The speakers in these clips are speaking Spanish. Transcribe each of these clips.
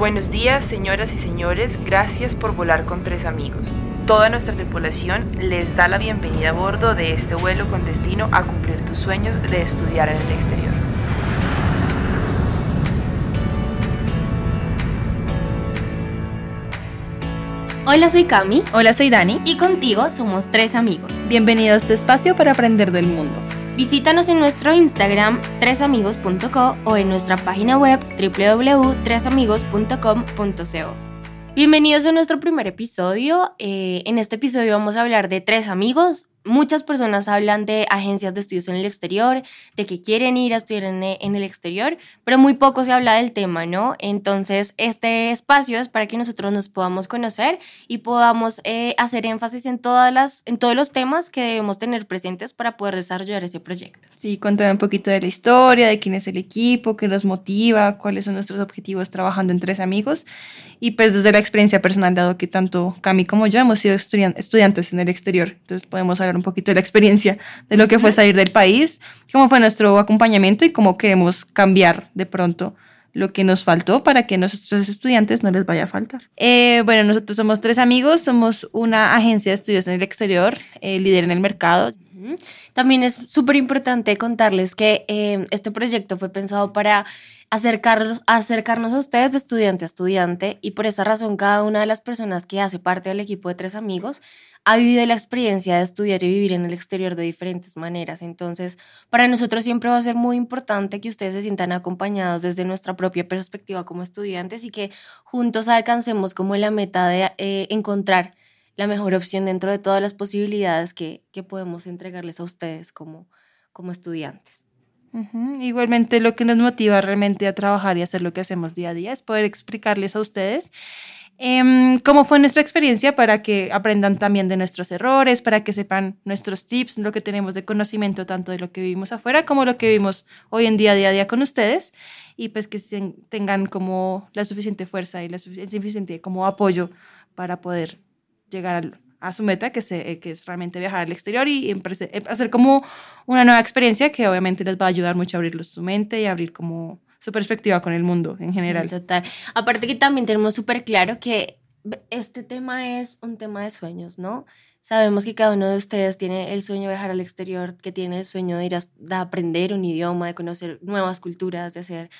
Buenos días, señoras y señores, gracias por volar con tres amigos. Toda nuestra tripulación les da la bienvenida a bordo de este vuelo con destino a cumplir tus sueños de estudiar en el exterior. Hola, soy Cami. Hola, soy Dani. Y contigo somos tres amigos. Bienvenido a este espacio para aprender del mundo. Visítanos en nuestro Instagram tresamigos.co o en nuestra página web www.tresamigos.com.co. Bienvenidos a nuestro primer episodio. Eh, en este episodio vamos a hablar de tres amigos, muchas personas hablan de agencias de estudios en el exterior, de que quieren ir a estudiar en, el exterior, pero muy poco se habla del tema, ¿no? Entonces, este espacio es para que nosotros nos podamos conocer y podamos eh, hacer énfasis en, todas las, en todos los temas que debemos tener presentes para poder desarrollar ese proyecto. Sí, contar un poquito de la historia, de quién es el equipo, qué nos motiva, cuáles son nuestros objetivos trabajando en tres amigos. Y pues desde la experiencia personal, dado que tanto Cami como yo hemos sido estudiantes en el exterior, entonces podemos hablar un poquito de la experiencia de lo que fue salir del país, cómo fue nuestro acompañamiento y cómo queremos cambiar de pronto lo que nos faltó para que a nuestros estudiantes no les vaya a faltar. Eh, bueno, nosotros somos tres amigos, somos una agencia de estudios en el exterior, eh, líder en el mercado. También es súper importante contarles que eh, este proyecto fue pensado para acercarnos, acercarnos a ustedes de estudiante a estudiante y por esa razón cada una de las personas que hace parte del equipo de tres amigos ha vivido la experiencia de estudiar y vivir en el exterior de diferentes maneras. Entonces, para nosotros siempre va a ser muy importante que ustedes se sientan acompañados desde nuestra propia perspectiva como estudiantes y que juntos alcancemos como la meta de eh, encontrar la mejor opción dentro de todas las posibilidades que, que podemos entregarles a ustedes como, como estudiantes. Igualmente lo que nos motiva realmente a trabajar y hacer lo que hacemos día a día es poder explicarles a ustedes em, cómo fue nuestra experiencia para que aprendan también de nuestros errores, para que sepan nuestros tips, lo que tenemos de conocimiento tanto de lo que vivimos afuera como lo que vivimos hoy en día, día a día con ustedes y pues que tengan como la suficiente fuerza y la suficiente como apoyo para poder llegar a su meta, que, se, que es realmente viajar al exterior y eh, hacer como una nueva experiencia que obviamente les va a ayudar mucho a abrir su mente y abrir como su perspectiva con el mundo en general. total. Aparte que también tenemos súper claro que este tema es un tema de sueños, ¿no? Sabemos que cada uno de ustedes tiene el sueño de viajar al exterior, que tiene el sueño de ir a aprender un idioma, de conocer nuevas culturas, de hacer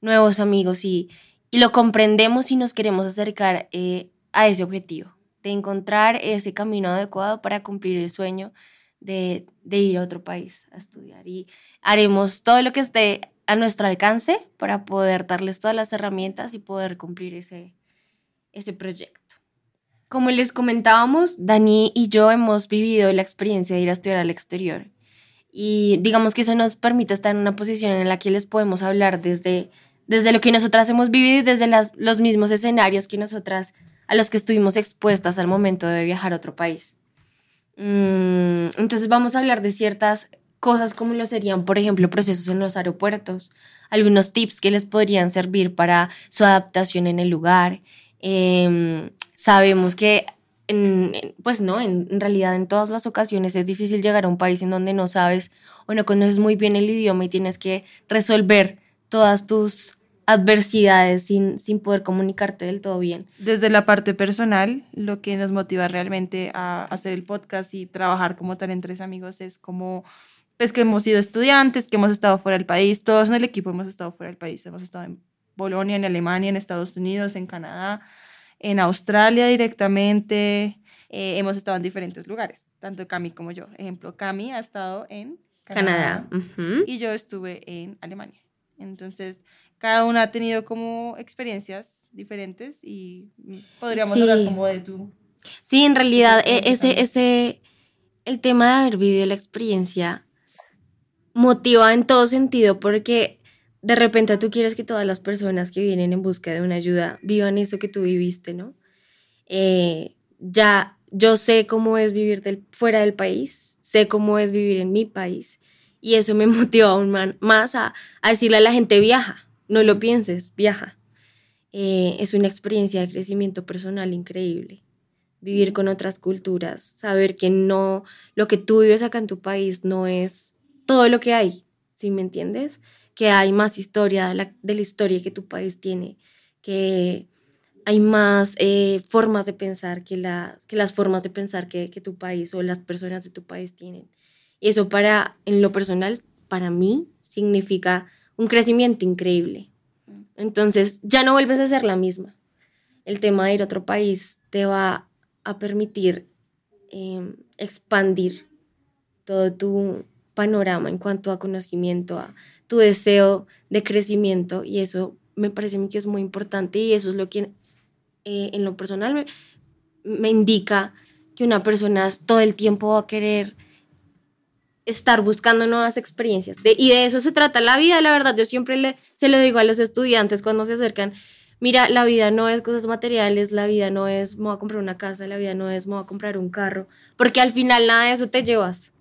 nuevos amigos y, y lo comprendemos y nos queremos acercar eh, a ese objetivo de encontrar ese camino adecuado para cumplir el sueño de, ir a otro país a estudiar. Y haremos todo lo que esté a nuestro alcance para poder darles todas las herramientas y poder cumplir ese, ese proyecto. Como les comentábamos, Dani y yo hemos vivido la experiencia de ir a estudiar al exterior. Y digamos que eso nos permite estar en una posición en la que les podemos hablar desde, desde lo que nosotras hemos vivido y desde los mismos escenarios que nosotras a los que estuvimos expuestas al momento de viajar a otro país. Mm, entonces vamos a hablar de ciertas cosas como lo serían, por ejemplo, procesos en los aeropuertos, algunos tips que les podrían servir para su adaptación en el lugar. Em, sabemos que, pues no, en, en, realidad en todas las ocasiones es difícil llegar a un país en donde no sabes o no conoces muy bien el idioma y tienes que resolver todas tus adversidades sin, sin poder comunicarte del todo bien. Desde la parte personal, lo que nos motiva realmente a hacer el podcast y trabajar como tal entre amigos es como, pues que hemos sido estudiantes, que hemos estado fuera del país, todos en el equipo hemos estado fuera del país, hemos estado en Bolonia, en Alemania, en Estados Unidos, en Canadá, en Australia directamente, eh, hemos estado en diferentes lugares, tanto Cami como yo. Ejemplo, Cami ha estado en Canadá, y yo estuve en Alemania. Entonces, cada una ha tenido como experiencias diferentes y podríamos hablar como de tu... Sí, en realidad e, ese, ese, el tema de haber vivido la experiencia motiva en todo sentido porque de repente tú quieres que todas las personas que vienen en busca de una ayuda vivan eso que tú viviste, ¿no? Eh, ya yo sé cómo es vivir del, fuera del país, sé cómo es vivir en mi país y eso me motiva aún más a, a decirle a la gente viaja, no lo pienses, viaja. Eh, es una experiencia de crecimiento personal increíble. Vivir con otras culturas, saber que no, lo que tú vives acá en tu país no es todo lo que hay, ¿sí me entiendes? Que hay más historia de la, historia que tu país tiene, que hay más eh, formas de pensar que, la, que las formas de pensar que, que tu país o las personas de tu país tienen. Y eso para, en lo personal, para mí significa un crecimiento increíble. Entonces, ya no vuelves a ser la misma. El tema de ir a otro país te va a permitir em, expandir todo tu panorama en cuanto a conocimiento, a tu deseo de crecimiento y eso me parece a mí que es muy importante y eso es lo que eh, en lo personal me, me, indica que una persona todo el tiempo va a querer estar buscando nuevas experiencias. y de eso se trata la vida, la verdad. Yo siempre le, se lo digo a los estudiantes cuando se acercan. Mira, la vida no es cosas materiales, la vida no es me voy a comprar una casa, la vida no es me voy a comprar un carro, porque al final nada de eso te llevas.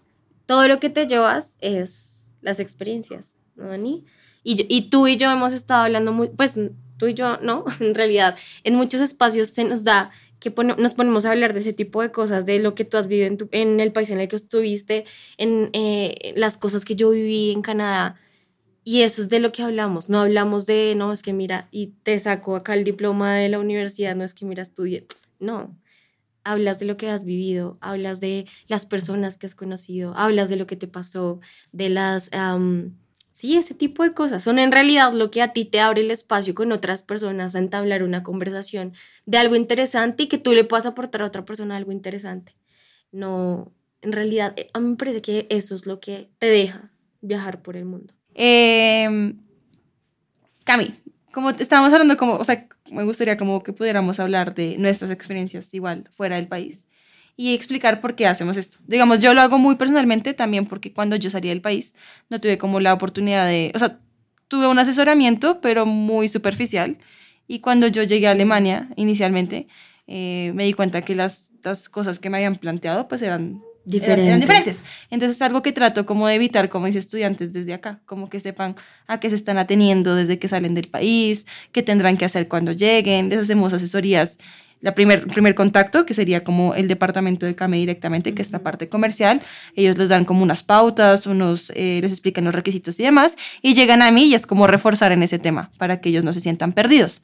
Todo lo que te llevas es las experiencias, ¿no, Dani? Y, y tú y yo hemos estado hablando muy, pues tú y yo, ¿no? En realidad, en muchos espacios se nos da que nos ponemos a hablar de ese tipo de cosas, de lo que tú has vivido en, en el país en el que estuviste, en eh, las cosas que yo viví en Canadá. Y eso es de lo que hablamos. No hablamos de, no, es que mira, y te saco acá el diploma de la universidad, no es que mira, estudie. No. Hablas de lo que has vivido, hablas de las personas que has conocido, hablas de lo que te pasó, de las Sí, ese tipo de cosas son en realidad lo que a ti te abre el espacio con otras personas a entablar una conversación de algo interesante y que tú le puedas aportar a otra persona algo interesante. No, en realidad, eh, a mí me parece que eso es lo que te deja viajar por el mundo. Eh, Cami, como estábamos hablando, como, o sea, me gustaría como que pudiéramos hablar de nuestras experiencias igual fuera del país y explicar por qué hacemos esto. Digamos, yo lo hago muy personalmente también porque cuando yo salí del país no tuve como la oportunidad de, o sea, tuve un asesoramiento, pero muy superficial. Y cuando yo llegué a Alemania inicialmente, eh, me di cuenta que las, las, cosas que me habían planteado pues eran diferentes. Eran, diferentes. Entonces es algo que trato como de evitar como mis estudiantes desde acá, como que sepan a qué se están ateniendo desde que salen del país, qué tendrán que hacer cuando lleguen. Les hacemos asesorías la primer, primer contacto, que sería como el departamento de CAME directamente, que es la parte comercial. Ellos les dan como unas pautas, unos, eh, les explican los requisitos y demás, y llegan a mí y es como reforzar en ese tema para que ellos no se sientan perdidos.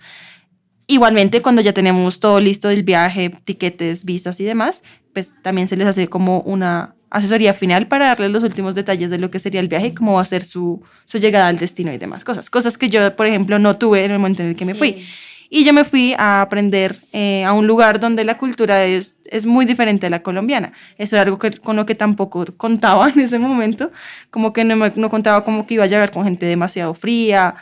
Igualmente, cuando ya tenemos todo listo del viaje, tiquetes, visas y demás, pues también se les hace como una asesoría final para darles los últimos detalles de lo que sería el viaje y cómo va a ser su, su llegada al destino y demás cosas. Cosas que yo, por ejemplo, no tuve en el momento en el que me fui. Y yo me fui a aprender eh, a un lugar donde la cultura es, es muy diferente a la colombiana. Eso es algo que, con lo que tampoco contaba en ese momento, como que no, no contaba como que iba a llegar con gente demasiado fría,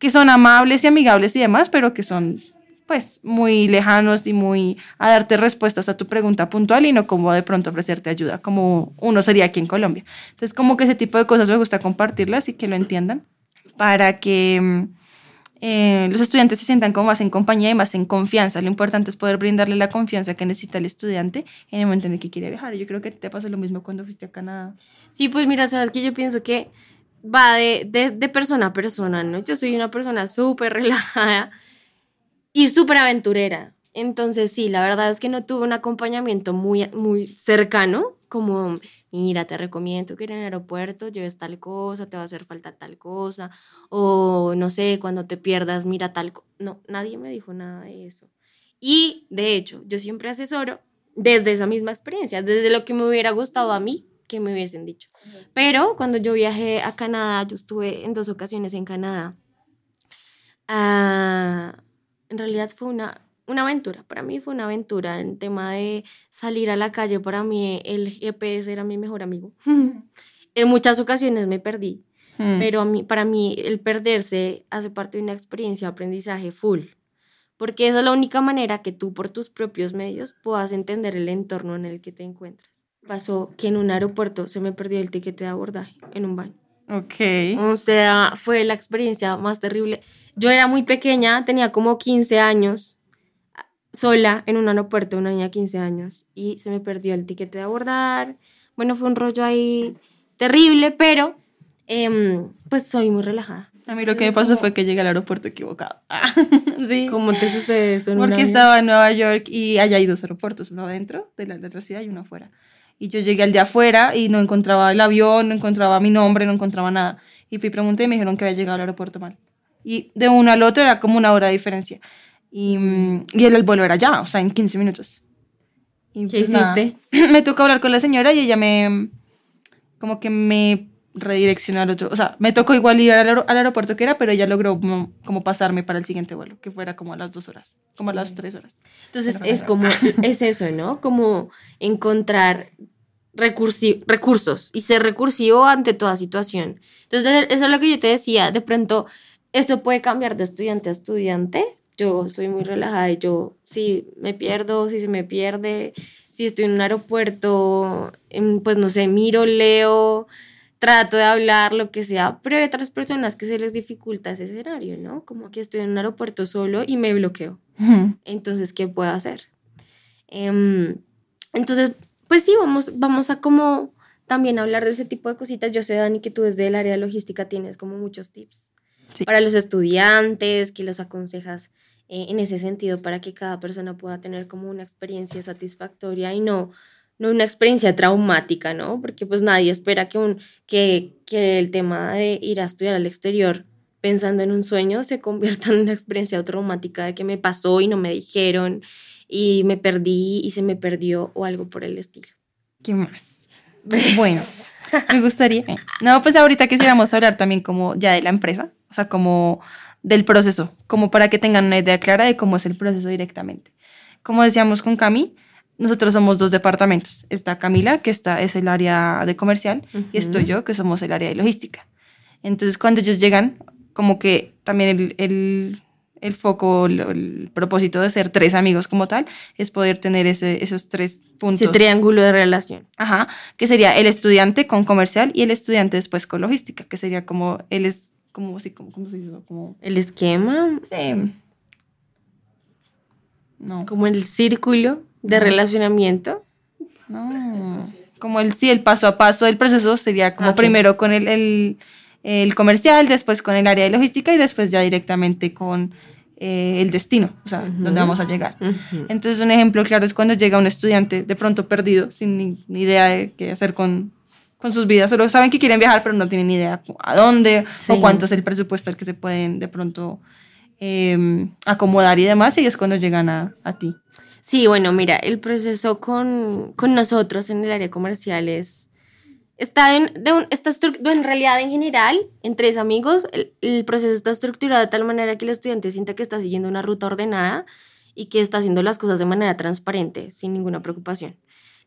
que son amables y amigables y demás, pero que son pues muy lejanos y muy a darte respuestas a tu pregunta puntual y no como de pronto ofrecerte ayuda, como uno sería aquí en Colombia. Entonces como que ese tipo de cosas me gusta compartirlas y que lo entiendan para que mm, eh, los estudiantes se sientan como más en compañía y más en confianza. Lo importante es poder brindarle la confianza que necesita el estudiante en el momento en el que quiere viajar. Yo creo que te pasó lo mismo cuando fuiste a Canadá. Sí, pues mira, sabes que yo pienso que va de, de, de persona a persona, ¿no? Yo soy una persona súper relajada y súper aventurera. Entonces, sí, la verdad es que no tuve un acompañamiento muy, muy cercano como, mira, te recomiendo que en el aeropuerto lleves tal cosa, te va a hacer falta tal cosa, o no sé, cuando te pierdas, mira tal cosa. No, nadie me dijo nada de eso. Y de hecho, yo siempre asesoro desde esa misma experiencia, desde lo que me hubiera gustado a mí que me hubiesen dicho. Pero cuando yo viajé a Canadá, yo estuve en dos ocasiones en Canadá. Ah, en realidad fue una una aventura, para mí fue una aventura en tema de salir a la calle, para mí el GPS era mi mejor amigo. en muchas ocasiones me perdí, mm. pero a mí, para mí el perderse hace parte de una experiencia de aprendizaje full, porque esa es la única manera que tú por tus propios medios puedas entender el entorno en el que te encuentras. Pasó que en un aeropuerto se me perdió el tiquete de abordaje en un baño. Ok. O sea, fue la experiencia más terrible. Yo era muy pequeña, tenía como 15 años sola en un aeropuerto, una niña de 15 años, y se me perdió el tiquete de abordar. Bueno, fue un rollo ahí terrible, pero em, pues soy muy relajada. A mí lo que me pasó fue que llegué al aeropuerto equivocado. sí. ¿Cómo te sucede eso? Porque estaba en Nueva York y allá hay dos aeropuertos, uno adentro de la, de la ciudad y uno afuera. Y yo llegué al de afuera y no encontraba el avión, no encontraba mi nombre, no encontraba nada. Y fui pregunté y me dijeron que había llegado al aeropuerto mal Y de uno al otro era como una hora de diferencia. Y, y el, el vuelo era ya, o sea, en 15 minutos. Y ¿Qué pues nada, hiciste? me tocó hablar con la señora y ella me, como que me redireccionó al otro. O sea, me tocó igual ir al, aer- al aeropuerto que era, pero ella logró como, como pasarme para el siguiente vuelo, que fuera como a las dos horas, como a las tres horas. Entonces es como, es eso, ¿no? Como encontrar recursos y ser recursivo ante toda situación. Entonces eso es lo que yo te decía, de pronto esto puede cambiar de estudiante a estudiante. Yo estoy muy relajada y yo, si me pierdo, si se me pierde, si estoy en un aeropuerto, em, pues no sé, miro, leo, trato de hablar, lo que sea, pero hay otras personas que se les dificulta ese escenario, ¿no? Como que estoy en un aeropuerto solo y me bloqueo. Entonces, ¿qué puedo hacer? Em, entonces, pues sí, vamos, vamos a como también hablar de ese tipo de cositas. Yo sé, Dani, que tú desde el área de logística tienes como muchos tips Sí. para los estudiantes, que los aconsejas eh, en ese sentido para que cada persona pueda tener como una experiencia satisfactoria y no, no una experiencia traumática, ¿no? Porque pues nadie espera que, un, que, que el tema de ir a estudiar al exterior pensando en un sueño se convierta en una experiencia traumática de que me pasó y no me dijeron y me perdí y se me perdió o algo por el estilo. ¿Qué más? Bueno, me gustaría. No, pues ahorita quisiéramos hablar también como ya de la empresa, o sea, como del proceso, como para que tengan una idea clara de cómo es el proceso directamente. Como decíamos con Cami, nosotros somos dos departamentos. Está Camila, que está, es el área de comercial, y estoy yo, que somos el área de logística. Entonces, cuando ellos llegan, como que también el, el, el foco, el, el propósito de ser tres amigos como tal, es poder tener ese, esos tres puntos. Ese triángulo de relación. Ajá, que sería el estudiante con comercial y el estudiante después con logística, que sería como él es como sí, como, ¿cómo se dice? Como El esquema, sí. No, como el círculo de relacionamiento. no. Como el sí, el paso a paso del proceso sería como Ok. primero con el, el, el comercial, después con el área de logística y después ya directamente con eh, el destino, o sea, donde vamos a llegar. Entonces, un ejemplo claro es cuando llega un estudiante de pronto perdido, sin ni, ni idea de qué hacer con, con sus vidas. Solo saben que quieren viajar, pero no tienen ni idea a dónde Sí. o cuánto es el presupuesto al que se pueden de pronto eh, acomodar y demás. Y es cuando llegan a, a ti. Sí, bueno, mira, el proceso con, con nosotros en el área comercial es, está en, de un- está en realidad en general, en tres amigos, el, el proceso está estructurado de tal manera que el estudiante sienta que está siguiendo una ruta ordenada y que está haciendo las cosas de manera transparente, sin ninguna preocupación.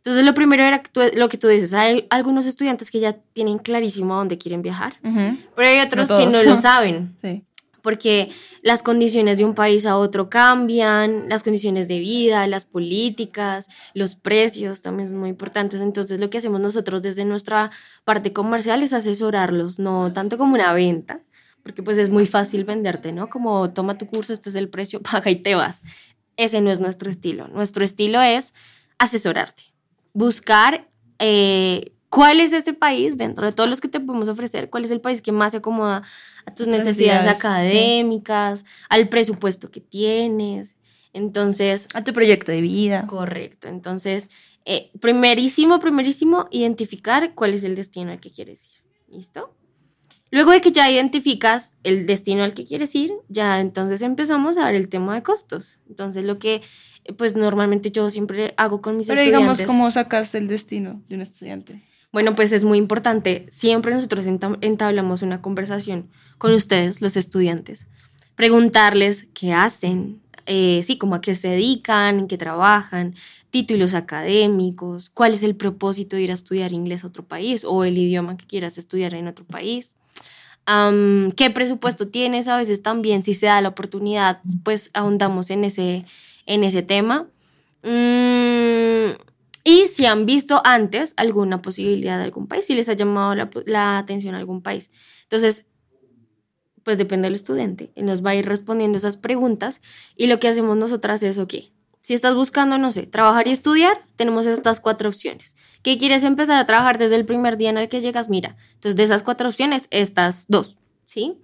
Entonces, lo primero era tú- lo que tú dices, hay algunos estudiantes que ya tienen clarísimo a dónde quieren viajar, Ujú. pero hay otros No que no lo saben Sí. porque las condiciones de un país a otro cambian, las condiciones de vida, las políticas, los precios también son muy importantes. Entonces lo que hacemos nosotros desde nuestra parte comercial es asesorarlos, no tanto como una venta, porque pues es muy fácil venderte, ¿no? Como toma tu curso, este es el precio, paga y te vas. Ese no es nuestro estilo. Nuestro estilo es asesorarte, buscar eh, cuál es ese país dentro de todos los que te podemos ofrecer, cuál es el país que más se acomoda a tus necesidades sí. académicas, al presupuesto que tienes. Entonces, A tu proyecto de vida. correcto. Entonces, eh, primerísimo, primerísimo, identificar cuál es el destino al que quieres ir. ¿Listo? Luego de que ya identificas el destino al que quieres ir, ya entonces empezamos a ver el tema de costos. Entonces, lo que pues normalmente yo siempre hago con mis Pero estudiantes. digamos, ¿cómo sacas el destino de un estudiante? Bueno, pues es muy importante. Siempre nosotros enta- entablamos una conversación con ustedes, los estudiantes. Preguntarles qué hacen, eh, sí, como a qué se dedican, en qué trabajan, títulos académicos, cuál es el propósito de ir a estudiar inglés a otro país o el idioma que quieras estudiar en otro país. ¿Qué presupuesto tienes? A veces también, si se da la oportunidad, pues ahondamos en ese, en ese tema. Mm, y si han visto antes alguna posibilidad de algún país, si les ha llamado la, atención algún país. Entonces, pues depende del estudiante. Él nos va a ir respondiendo esas preguntas y lo que hacemos nosotras es, ok, si estás buscando, no sé, trabajar y estudiar, tenemos estas cuatro opciones. ¿Qué quieres empezar a trabajar desde el primer día en el que llegas? Mira, entonces de esas cuatro opciones, estas dos, ¿sí?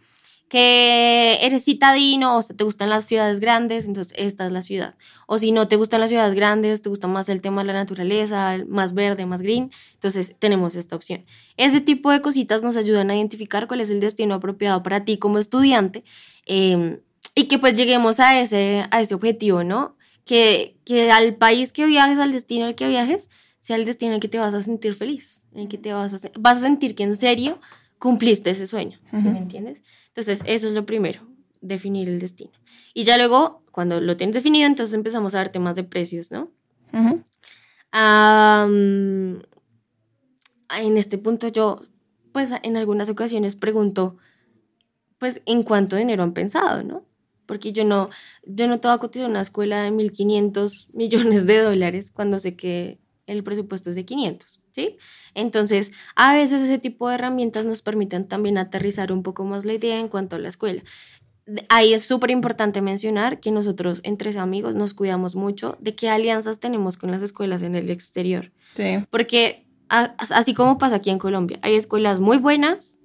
Que eres citadino o sea, te gustan las ciudades grandes, entonces esta es la ciudad. O si no te gustan las ciudades grandes, te gusta más el tema de la naturaleza, más verde, más green, entonces tenemos esta opción. Ese tipo de cositas nos ayudan a identificar cuál es el destino apropiado para ti como estudiante em, y que pues lleguemos a ese, a ese objetivo, ¿no? Que, que al país que viajes, al destino al que viajes, sea el destino en el que te vas a sentir feliz, en el que te vas a, vas a sentir que en serio cumpliste ese sueño, ¿sí me entiendes? Entonces, eso es lo primero, definir el destino. Y ya luego, cuando lo tienes definido, entonces empezamos a ver temas de precios, ¿no? en este punto yo, pues en algunas ocasiones pregunto, pues, ¿en cuánto dinero han pensado, no? Porque yo no, yo no te voy a cotizar una escuela de 1.500 millones de dólares cuando sé que el presupuesto es de 500. Entonces, a veces ese tipo de herramientas nos permiten también aterrizar un poco más la idea en cuanto a la escuela. Ahí es súper importante mencionar que nosotros, entre amigos, nos cuidamos mucho de qué alianzas tenemos con las escuelas en el exterior. Porque así como pasa aquí en Colombia, hay escuelas muy buenas,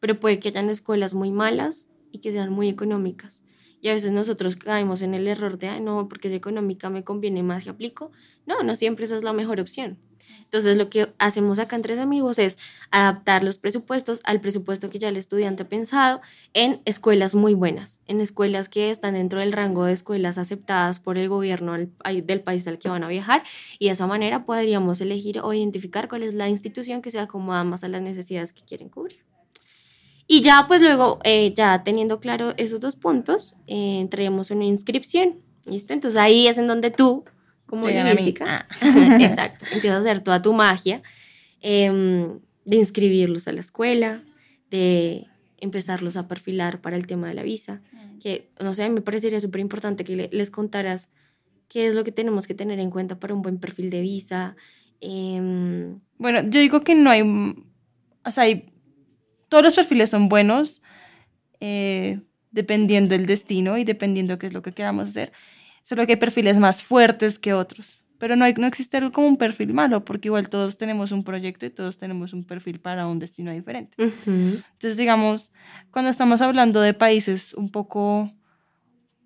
pero puede que hayan escuelas muy malas y que sean muy económicas. Y a veces nosotros caemos en el error de, no, porque es económica me conviene más y aplico. No, no siempre esa es la mejor opción. Entonces lo que hacemos acá en Tres Amigos es adaptar los presupuestos al presupuesto que ya el estudiante ha pensado en escuelas muy buenas, en escuelas que están dentro del rango de escuelas aceptadas por el gobierno del país al que van a viajar y de esa manera podríamos elegir o identificar cuál es la institución que se acomoda más a las necesidades que quieren cubrir. Y ya pues luego, eh, ya teniendo claro esos dos puntos, eh, entremos una inscripción. ¿Listo? Entonces ahí es en donde tú como lingüística. Ah. Exacto. Empiezas a hacer toda tu magia em, de inscribirlos a la escuela, de empezarlos a perfilar para el tema de la visa. Mm. Que, no sé, me parecería súper importante que les contaras qué es lo que tenemos que tener en cuenta para un buen perfil de visa. Em, bueno, yo digo que no hay, o sea, todos los perfiles son buenos eh, dependiendo del destino y dependiendo qué es lo que queramos hacer solo que hay perfiles más fuertes que otros. Pero no, hay, no existe algo como un perfil malo, porque igual todos tenemos un proyecto y todos tenemos un perfil para un destino diferente. Entonces, digamos, cuando estamos hablando de países un poco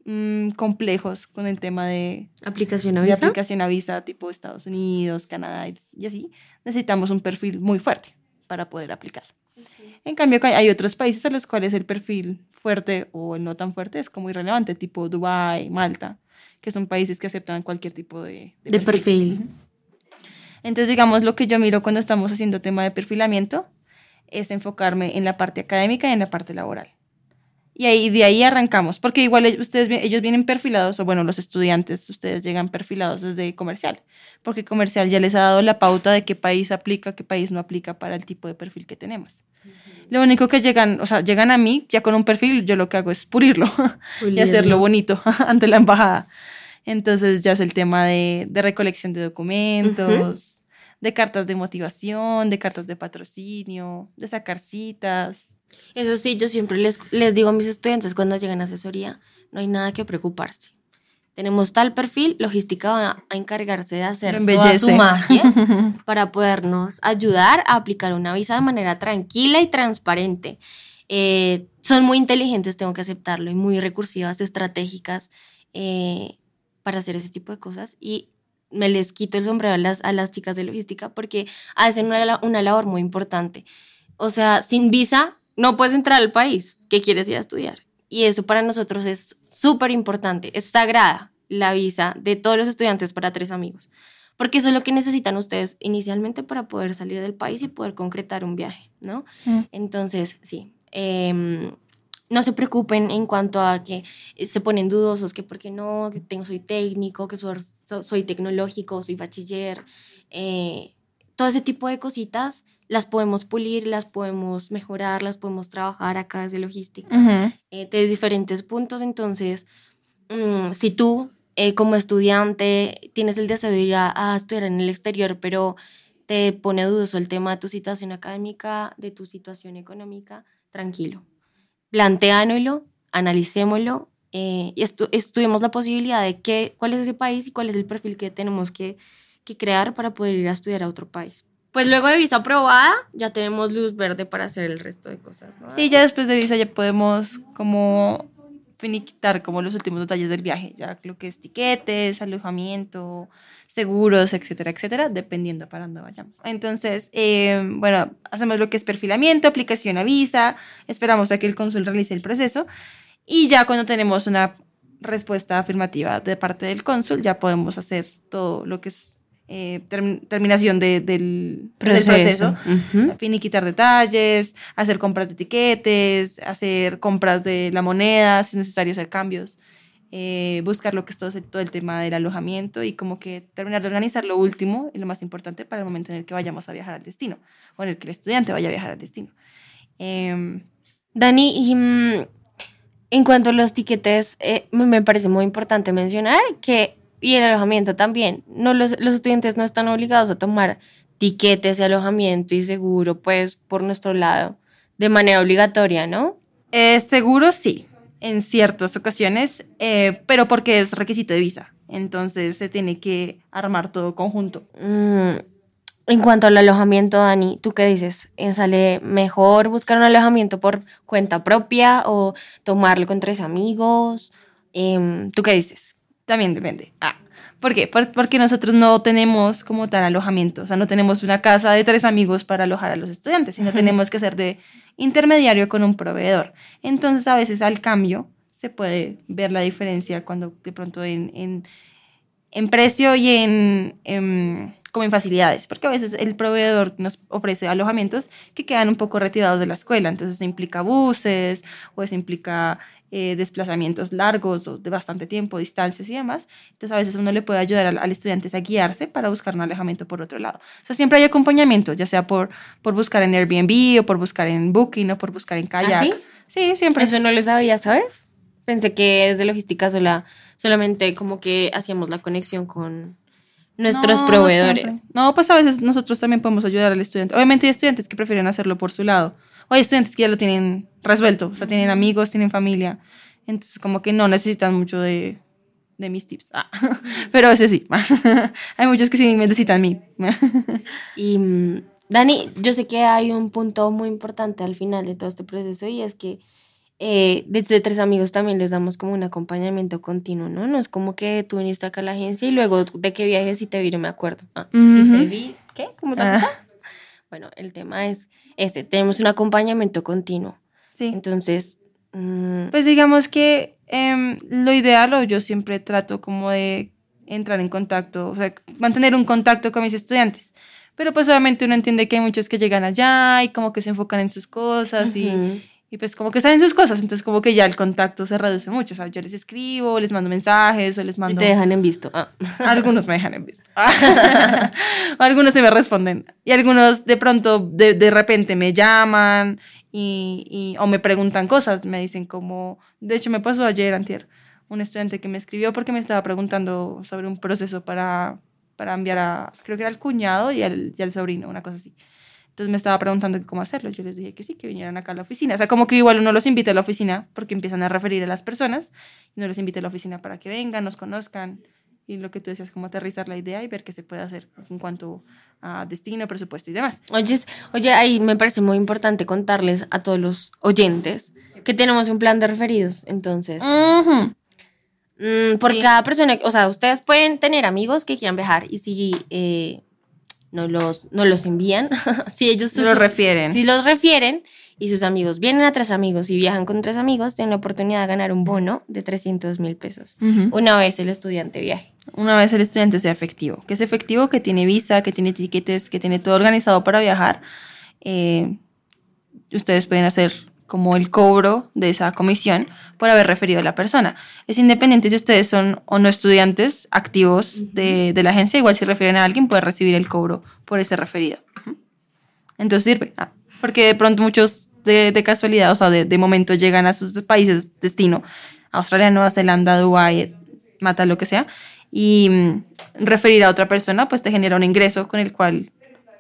mm, complejos con el tema de aplicación a visa, de aplicación a visa tipo Estados Unidos, Canadá y así, necesitamos un perfil muy fuerte para poder aplicar. En cambio, hay otros países a los cuales el perfil fuerte o el no tan fuerte es como irrelevante, tipo Dubái, Malta que son países que aceptan cualquier tipo de, de, perfil. Entonces, digamos, lo que yo miro cuando estamos haciendo tema de perfilamiento es enfocarme en la parte académica y en la parte laboral. Y ahí, de ahí arrancamos, porque igual ustedes, ellos vienen perfilados, o bueno, los estudiantes, ustedes llegan perfilados desde comercial, porque comercial ya les ha dado la pauta de qué país aplica, qué país no aplica para el tipo de perfil que tenemos. Lo único que llegan, o sea, llegan a mí ya con un perfil, yo lo que hago es pulirlo y hacerlo bonito ante la embajada. Entonces ya es el tema de, recolección de documentos, de cartas de motivación, de cartas de patrocinio, de sacar citas. Eso sí, yo siempre les, les digo a mis estudiantes cuando llegan a asesoría, no hay nada que preocuparse. Tenemos tal perfil, logística va a encargarse de hacer toda su magia para podernos ayudar a aplicar una visa de manera tranquila y transparente. Eh, son muy inteligentes, tengo que aceptarlo, y muy recursivas, estratégicas. Eh, para hacer ese tipo de cosas y me les quito el sombrero a las, a las chicas de logística porque hacen una, una labor muy importante. O sea, sin visa no puedes entrar al país que quieres ir a estudiar. Y eso para nosotros es súper importante, es sagrada la visa de todos los estudiantes para tres amigos. Porque eso es lo que necesitan ustedes inicialmente para poder salir del país y poder concretar un viaje, ¿no? Mm. Entonces, sí. Eh, no se preocupen en cuanto a que eh, se ponen dudosos, que porque no, que tengo, soy técnico, que soy, tecnológico, soy bachiller. Eh, todo ese tipo de cositas las podemos pulir, las podemos mejorar, las podemos trabajar acá desde logística, eh, desde diferentes puntos. Entonces, mm, si tú como estudiante tienes el deseo de ir a, a estudiar en el exterior, pero te pone dudoso el tema de tu situación académica, de tu situación económica, tranquilo planteándolo, analicémoslo eh, y estudiemos la posibilidad de qué, cuál es ese país y cuál es el perfil que tenemos que, crear para poder ir a estudiar a otro país. Pues luego de visa aprobada, ya tenemos luz verde para hacer el resto de cosas, ¿no? Sí, ya después de visa ya podemos como finiquitar como los últimos detalles del viaje, ya lo que es tiquetes, alojamiento, seguros, etcétera, etcétera, dependiendo para dónde vayamos. Entonces, eh, bueno, hacemos lo que es perfilamiento, aplicación a visa, esperamos a que el cónsul realice el proceso y ya cuando tenemos una respuesta afirmativa de parte del cónsul, ya podemos hacer todo lo que es eh, term- terminación de- del proceso, del proceso Ujú. finiquitar detalles, hacer compras de etiquetes, hacer compras de la moneda, si es necesario hacer cambios, eh, buscar lo que es todo, el tema del alojamiento y como que terminar de organizar lo último y lo más importante para el momento en el que vayamos a viajar al destino o en el que el estudiante vaya a viajar al destino. Em, Dani, y, mm, en cuanto a los tiquetes, eh, me parece muy importante mencionar que, y el alojamiento también, no los, los estudiantes no están obligados a tomar tiquetes y alojamiento y seguro, pues, por nuestro lado, de manera obligatoria, ¿no? eh, seguro sí, en ciertas ocasiones, eh, pero porque es requisito de visa. Entonces se tiene que armar todo conjunto. Mm, en cuanto al alojamiento, Dani, ¿tú qué dices? ¿Eh, ¿Sale mejor buscar un alojamiento por cuenta propia o tomarlo con tres amigos? Em, ¿Tú qué dices? También depende. Ah, ¿Por qué? Por- porque nosotros no tenemos como tal alojamiento, o sea, no tenemos una casa de tres amigos para alojar a los estudiantes, sino tenemos que ser de intermediario con un proveedor. Entonces, a veces al cambio se puede ver la diferencia cuando de pronto en, en, en precio y en, en- como en facilidades, porque a veces el proveedor nos ofrece alojamientos que quedan un poco retirados de la escuela, entonces eso implica buses o eso implica eh, desplazamientos largos o de bastante tiempo, distancias y demás. Entonces a veces uno le puede ayudar al, al estudiante a guiarse para buscar un alojamiento por otro lado. O sea, siempre hay acompañamiento, ya sea por, por buscar en Airbnb o por buscar en Booking o por buscar en Kayak. sí? Sí, siempre. Eso no lo sabía, ¿sabes? Pensé que desde logística sola, solamente como que hacíamos la conexión con nuestros No, proveedores. siempre. No, pues a veces nosotros también podemos ayudar al estudiante. Obviamente hay estudiantes que prefieren hacerlo por su lado. Hay estudiantes que ya lo tienen resuelto. O sea, tienen amigos, tienen familia. Entonces, como que no necesitan mucho de, de mis tips. Ah, Pero a veces sí. hay muchos que sí necesitan mí. Y mm, Dani, yo sé que hay un punto muy importante al final de todo este proceso y es que eh, desde Tres Amigos también les damos como un acompañamiento continuo, ¿no? No es como que tú viniste acá a la agencia y luego de qué viajes si te vi, no me acuerdo. Ah, si Ujú. te vi, ¿qué? ¿Cómo te Ah. cosa? Bueno, el tema es este, tenemos un acompañamiento continuo. sí. Entonces, mm, Pues digamos que em, lo ideal, o yo siempre trato como de entrar en contacto, o sea, mantener un contacto con mis estudiantes. Pero pues obviamente uno entiende que hay muchos que llegan allá y como que se enfocan en sus cosas y, ujú. y pues como que están en sus cosas, entonces como que ya el contacto se reduce mucho. O sea, yo les escribo, les mando mensajes o les Y mando... te dejan en visto. Ah. Algunos me dejan en visto. O algunos se me responden. Y algunos de pronto, de, de repente me llaman y, y- o me preguntan cosas. Me dicen como, de hecho me pasó ayer, antier, un estudiante que me escribió porque me estaba preguntando sobre un proceso para, para enviar a, creo que era al cuñado y al, y al sobrino, una cosa así. Entonces me estaba preguntando cómo hacerlo. Yo les dije que sí, que vinieran acá a la oficina. O sea, como que igual uno los invita a la oficina porque empiezan a referir a las personas y uno los invita a la oficina para que vengan, nos conozcan y lo que tú decías, como aterrizar la idea y ver qué se puede hacer en cuanto a destino, presupuesto y demás. Oye, oye, ahí me parece muy importante contarles a todos los oyentes que tenemos un plan de referidos. Entonces, mm, por Sí. cada persona, o sea, ustedes pueden tener amigos que quieran viajar y si eh, no, los, no los envían, si ellos Se lo refieren. si los refieren y sus amigos vienen a tres amigos y viajan con tres amigos, tienen la oportunidad de ganar un bono de 300 mil pesos una vez el estudiante viaje. Una vez el estudiante sea efectivo, que es efectivo, que tiene visa, que tiene tiquetes, que tiene todo organizado para viajar, eh, ustedes pueden hacer como el cobro de esa comisión por haber referido a la persona. Es independiente si ustedes son o no estudiantes activos de, de la agencia, igual si refieren a alguien puede recibir el cobro por ese referido. Entonces sirve, ah, porque de pronto muchos de, de casualidad, o sea, de, de momento llegan a sus países destino, Australia, Nueva Zelanda, Dubái, mata lo que sea, y mm, referir a otra persona, pues te genera un ingreso con el cual,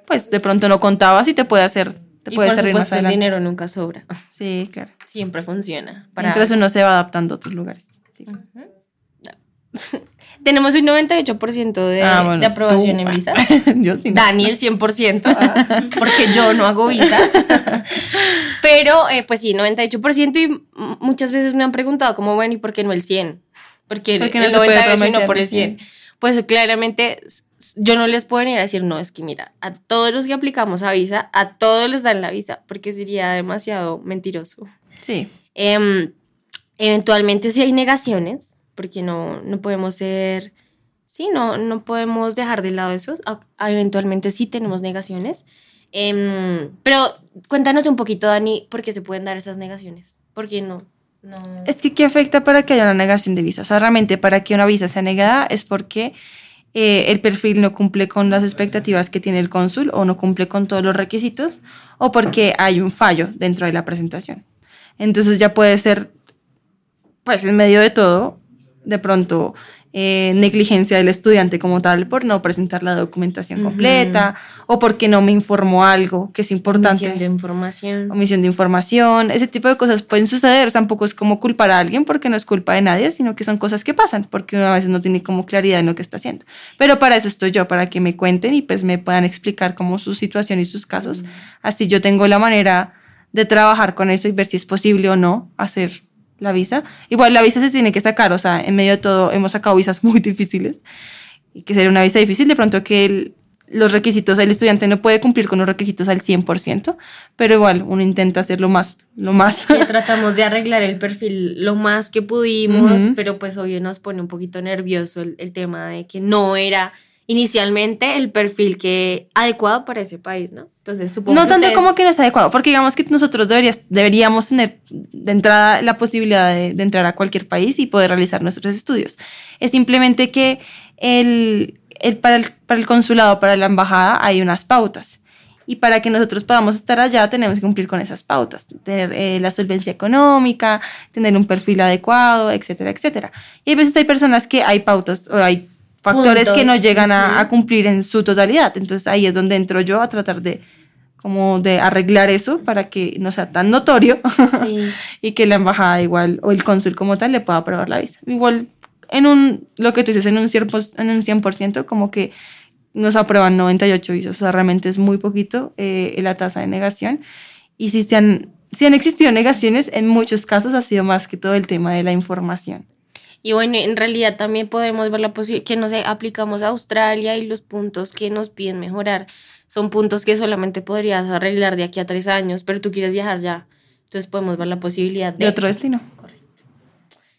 pues de pronto no contabas y te puede hacer, te y puede por supuesto el dinero nunca sobra, Sí, claro. siempre funciona. Para Mientras uno se va adaptando a otros lugares. Tenemos un 98% de, Ah, bueno, de aprobación tú. en visa. Yo sí. no. Daniel 100%, ah, porque yo no hago visas. Pero, eh, pues sí, 98% y muchas veces me han preguntado como, bueno, ¿y por qué no el 100? Porque ¿Por qué el no puede 98 y no por el el 100. Pues claramente yo no les puedo venir a decir, no, es que mira, a todos los que aplicamos a visa, a todos les dan la visa, porque sería demasiado mentiroso. Sí. Em, eventualmente si hay negaciones, porque no, no podemos ser, sí, no, no podemos dejar de lado eso. Eventualmente sí tenemos negaciones. Em, pero cuéntanos un poquito, Dani, por qué se pueden dar esas negaciones. Porque no, no. Es que, ¿qué afecta para que haya una negación de visa? O sea, realmente para que una visa sea negada es porque eh, el perfil no cumple con las expectativas que tiene el cónsul o no cumple con todos los requisitos o porque hay un fallo dentro de la presentación. Entonces ya puede ser, pues en medio de todo, de pronto eh, negligencia del estudiante como tal por no presentar la documentación Ujú. completa o porque no me informó algo que es importante Omisión de información. omisión de información, ese tipo de cosas pueden suceder. Tampoco es como culpar a alguien porque no es culpa de nadie, sino que son cosas que pasan porque uno a veces no tiene como claridad en lo que está haciendo. Pero para eso estoy yo, para que me cuenten y pues me puedan explicar como su situación y sus casos. Así yo tengo la manera de trabajar con eso y ver si es posible o no hacer la visa. Igual la visa se tiene que sacar, o sea, en medio de todo hemos sacado visas muy difíciles y que sería una visa difícil, de pronto que el- los requisitos, el estudiante no puede cumplir con los requisitos al 100%, pero igual uno intenta hacerlo más, lo más. Tratamos de arreglar el perfil lo más que pudimos, pero pues obvio nos pone un poquito nervioso el, el tema de que no era inicialmente el perfil que adecuado para ese país, ¿no? Entonces supongo no que tanto ustedes- como que no es adecuado, porque digamos que nosotros deberías, deberíamos tener de entrada la posibilidad de, de entrar a cualquier país y poder realizar nuestros estudios. Es simplemente que el, el- para, el, para el consulado, para la embajada, hay unas pautas. Y para que nosotros podamos estar allá, tenemos que cumplir con esas pautas. Tener eh, la solvencia económica, tener un perfil adecuado, etcétera, etcétera. Y a veces hay personas que hay pautas o hay factores que no Puntos, llegan a, cumplir en su totalidad. Entonces ahí es donde entro yo a tratar de como de arreglar eso para que no sea tan notorio Sí. y que la embajada igual o el cónsul como tal le pueda aprobar la visa. Igual en un, lo que tú dices, en un 100%, en un 100% como que nos aprueban 98 visas, o sea, realmente es muy poquito eh, la tasa de negación. Y si, se han, si han existido negaciones, en muchos casos ha sido más que todo el tema de la información. Y bueno, en realidad también podemos ver la posibilidad que, no sé, aplicamos a Australia y los puntos que nos piden mejorar son puntos que solamente podrías arreglar de aquí a tres años, pero tú quieres viajar ya. Entonces podemos ver la posibilidad De de... otro destino.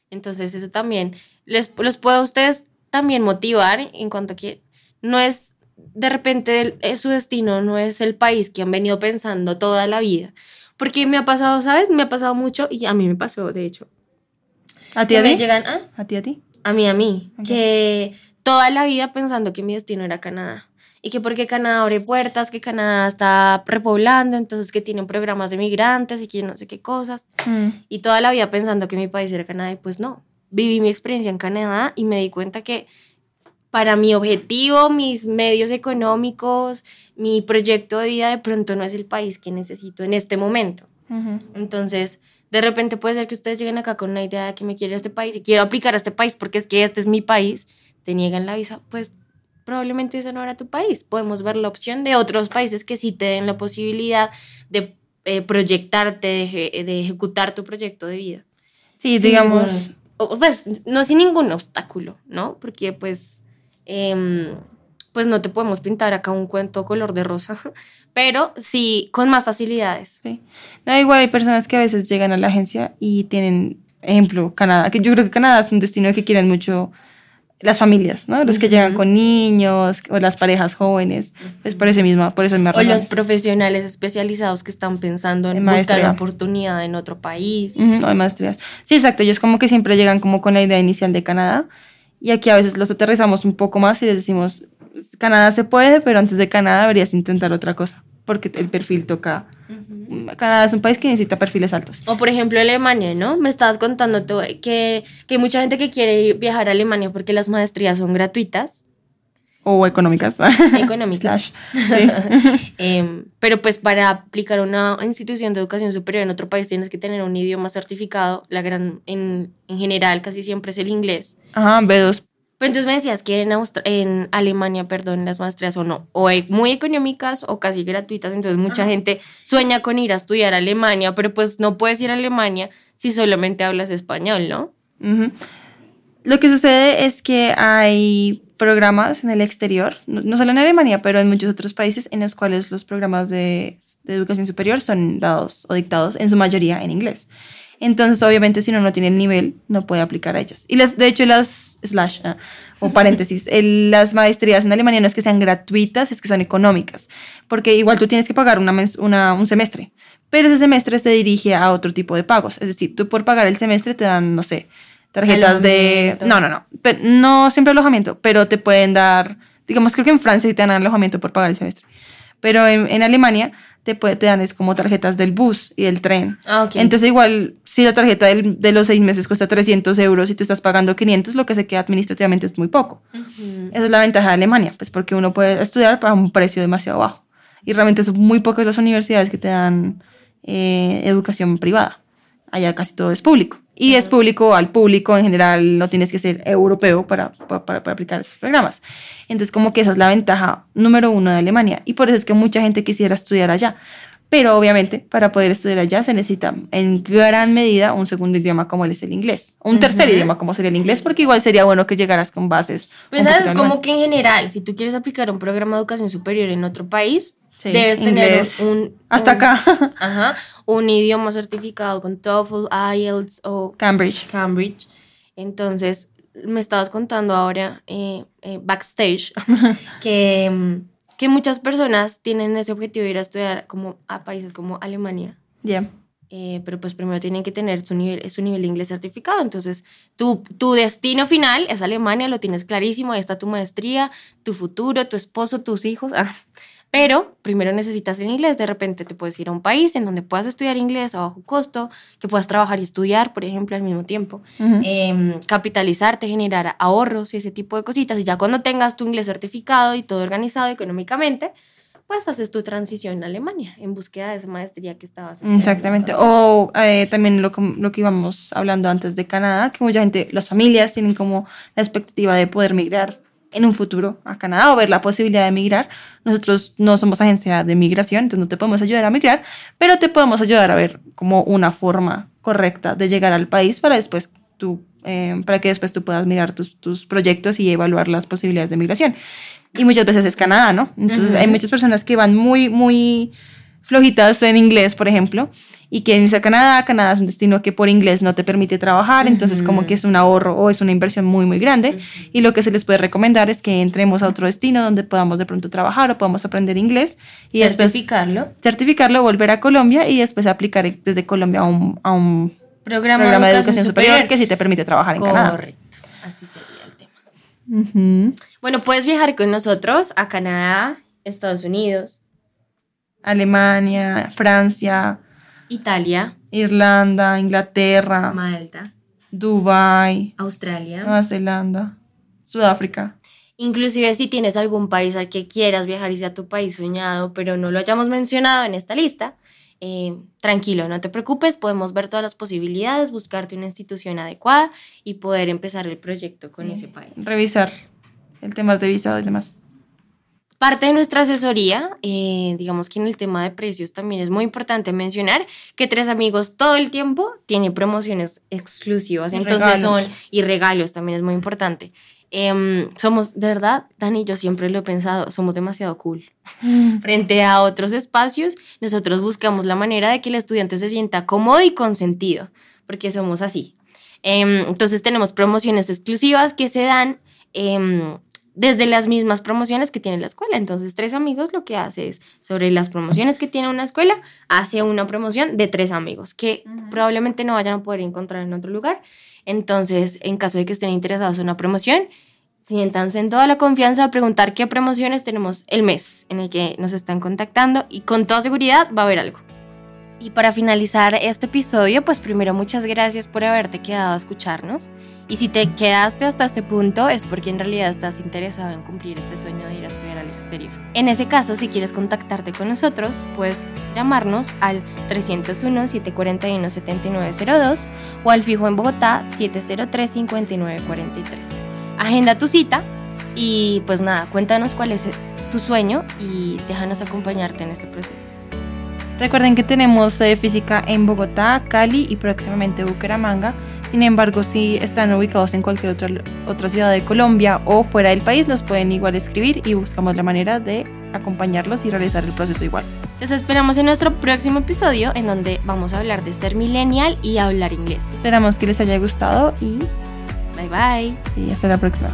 Entonces eso también les, los puede a ustedes también motivar en cuanto a que no es de repente es su destino, no es el país que han venido pensando toda la vida. Porque me ha pasado, ¿sabes? Me ha pasado mucho y a mí me pasó, de hecho. ¿A ti, a ti? llegan, ¿ah? ¿A ti, a ti? A mí, a mí. Ok. Que toda la vida pensando que mi destino era Canadá. Y que porque Canadá abre puertas, que Canadá está repoblando, entonces que tienen programas de migrantes y que no sé qué cosas. Mm. Y toda la vida pensando que mi país era Canadá y pues no. Viví mi experiencia en Canadá y me di cuenta que para mi objetivo, mis medios económicos, mi proyecto de vida de pronto no es el país que necesito en este momento. Ujú. Entonces, de repente puede ser que ustedes lleguen acá con una idea de que me quiero a este país y quiero aplicar a este país porque es que este es mi país, te niegan la visa, pues probablemente ese no era tu país. Podemos ver la opción de otros países que sí te den la posibilidad de eh, proyectarte, de, eje- de ejecutar tu proyecto de vida. Sí, Sin digamos... ningún- pues no sin ningún obstáculo, ¿no? Porque pues, em, pues no te podemos pintar acá un cuento color de rosa, pero sí con más facilidades. Sí. No, igual hay personas que a veces llegan a la agencia y tienen, ejemplo, Canadá, que yo creo que Canadá es un destino que quieren mucho las familias, ¿no? Los que Ujú. llegan con niños o las parejas jóvenes, pues por ese mismo, por esa misma O los razón. profesionales especializados que están pensando en, En buscar oportunidad en otro país. Ujú, o de maestrías. Sí, exacto. Ellos como que siempre llegan como con la idea inicial de Canadá y aquí a veces los aterrizamos un poco más y les decimos, Canadá se puede, pero antes de Canadá deberías intentar otra cosa, porque el perfil toca... Canadá es un país que necesita perfiles altos. O por ejemplo Alemania, ¿no? Me estabas contando tú que, que hay mucha gente que quiere viajar a Alemania porque las maestrías son gratuitas, O económicas. económicas. Slash. Em, pero pues para aplicar una institución de educación superior en otro país tienes que tener un idioma certificado. La gran, en, en general casi siempre es el inglés. Ajá, B2 Pero entonces me decías que en, Austra- en Alemania, perdón, las maestrías son no, o e- muy económicas o casi gratuitas. Entonces mucha gente sueña con ir a estudiar a Alemania, pero pues no puedes ir a Alemania si solamente hablas español, ¿no? Ujú. Lo que sucede es que hay programas en el exterior, no, no solo en Alemania, pero en muchos otros países en los cuales los programas de, de educación superior son dados o dictados en su mayoría en inglés. Entonces, obviamente, si uno no tiene el nivel, no puede aplicar a ellos. Y las, de hecho, las slash ah, o paréntesis, el- las maestrías en Alemania no es que sean gratuitas, es que son económicas, porque igual tú tienes que pagar una, una- un semestre, pero ese semestre se dirige a otro tipo de pagos. Es decir, tú por pagar el semestre te dan, no sé, tarjetas de... No, no, no, pero no siempre alojamiento, pero te pueden dar, digamos, creo que en Francia sí te dan alojamiento por pagar el semestre, pero en, en Alemania te, puede- te dan es como tarjetas del bus y del tren. Ah, ok. Entonces igual, si la tarjeta del- de los seis meses cuesta 300 euros y tú estás pagando 500, lo que se queda administrativamente es muy poco. Esa es la ventaja de Alemania, pues porque uno puede estudiar para un precio demasiado bajo. Y realmente son muy pocas las universidades que te dan eh, educación privada. Allá casi todo es público. Y es público al público, en general no tienes que ser europeo para, para, para- aplicar esos programas. Entonces como que esa es la ventaja número uno de Alemania. Y por eso es que mucha gente quisiera estudiar allá. Pero obviamente para poder estudiar allá se necesita en gran medida un segundo idioma como es el inglés. Un tercer idioma como sería el inglés, porque igual sería bueno que llegaras con bases. Pues sabes, como que en general, si tú quieres aplicar un programa de educación superior en otro país, Sí, debes tener un... Hasta un- acá. Ajá, un idioma certificado con TOEFL, IELTS o Cambridge. Cambridge. Entonces, me estabas contando ahora eh, eh, backstage que, mm, que muchas personas tienen ese objetivo de ir a estudiar como a países como Alemania. Yeah. eh, pero pues primero tienen que tener su nivel, su nivel de inglés certificado. Entonces, tu, tu destino final es Alemania, lo tienes clarísimo, ahí está tu maestría, tu futuro, tu esposo, tus hijos. ah. Pero primero necesitas el inglés. De repente te puedes ir a un país en donde puedas estudiar inglés a bajo costo, que puedas trabajar y estudiar, por ejemplo, al mismo tiempo. Ujú. Em, capitalizarte, generar ahorros y ese tipo de cositas. Y ya cuando tengas tu inglés certificado y todo organizado económicamente, pues haces tu transición a Alemania en búsqueda de esa maestría que estabas. Exactamente. O eh, también lo, lo que íbamos hablando antes de Canadá, que mucha gente, las familias tienen como la expectativa de poder migrar en un futuro a Canadá o ver la posibilidad de migrar. Nosotros no somos agencia de migración, entonces no te podemos ayudar a migrar, pero te podemos ayudar a ver como una forma correcta de llegar al país para después tú, eh, para que después tú puedas mirar tus, tus proyectos y evaluar las posibilidades de migración. Y muchas veces es Canadá, ¿no? Entonces Ujú. hay muchas personas que van muy, muy flojitas en inglés, por ejemplo, y quieren irse a Canadá. Canadá es un destino que por inglés no te permite trabajar, entonces como que es un ahorro o es una inversión muy, muy grande. Y lo que se les puede recomendar es que entremos a otro destino donde podamos de pronto trabajar o podamos aprender inglés y después certificarlo. certificarlo, volver a Colombia y después aplicar desde Colombia a un, a un Programa, programa de educación superior, que sí te permite trabajar en Canadá. Correcto. Así sería el tema. Bueno, puedes viajar con nosotros a Canadá, Estados Unidos, Alemania, Francia, Italia, Irlanda, Inglaterra, Malta, Dubai, Australia. Nueva Zelanda, Sudáfrica. Inclusive si tienes algún país al que quieras viajar y sea tu país soñado, pero no lo hayamos mencionado en esta lista, eh, tranquilo, no te preocupes, podemos ver todas las posibilidades, buscarte una institución adecuada y poder empezar el proyecto con Sí. ese país. Revisar el tema de visado y demás. Parte de nuestra asesoría, eh, digamos que en el tema de precios también es muy importante mencionar que Tres Amigos todo el tiempo tiene promociones exclusivas, Y entonces regalos. son, y regalos también es muy importante. Em, somos, de verdad, Dani, yo siempre lo he pensado, somos demasiado cool. Frente a otros espacios, nosotros buscamos la manera de que el estudiante se sienta cómodo y consentido, porque somos así. Em, entonces tenemos promociones exclusivas que se dan em, desde las mismas promociones que tiene la escuela. Entonces, Tres Amigos lo que hace es, sobre las promociones que tiene una escuela, hace una promoción de Tres Amigos, que probablemente no vayan a poder encontrar en otro lugar. Entonces, en caso de que estén interesados en una promoción, siéntanse en toda la confianza a preguntar qué promociones tenemos el mes en el que nos están contactando y con toda seguridad va a haber algo. Y para finalizar este episodio, pues primero muchas gracias por haberte quedado a escucharnos. Y si te quedaste hasta este punto es porque en realidad estás interesado en cumplir este sueño de ir a estudiar al exterior. En ese caso, si quieres contactarte con nosotros, puedes llamarnos al 301-741-7902 o al fijo en Bogotá 703-5943. Agenda tu cita y pues nada, cuéntanos cuál es tu sueño y déjanos acompañarte en este proceso. Recuerden que tenemos sede física en Bogotá, Cali y próximamente Bucaramanga. Sin embargo, si están ubicados en cualquier otra, otra ciudad de Colombia o fuera del país, nos pueden igual escribir y buscamos la manera de acompañarlos y realizar el proceso igual. Los esperamos en nuestro próximo episodio en donde vamos a hablar de ser millennial y hablar inglés. Esperamos que les haya gustado y Bye bye. y hasta la próxima.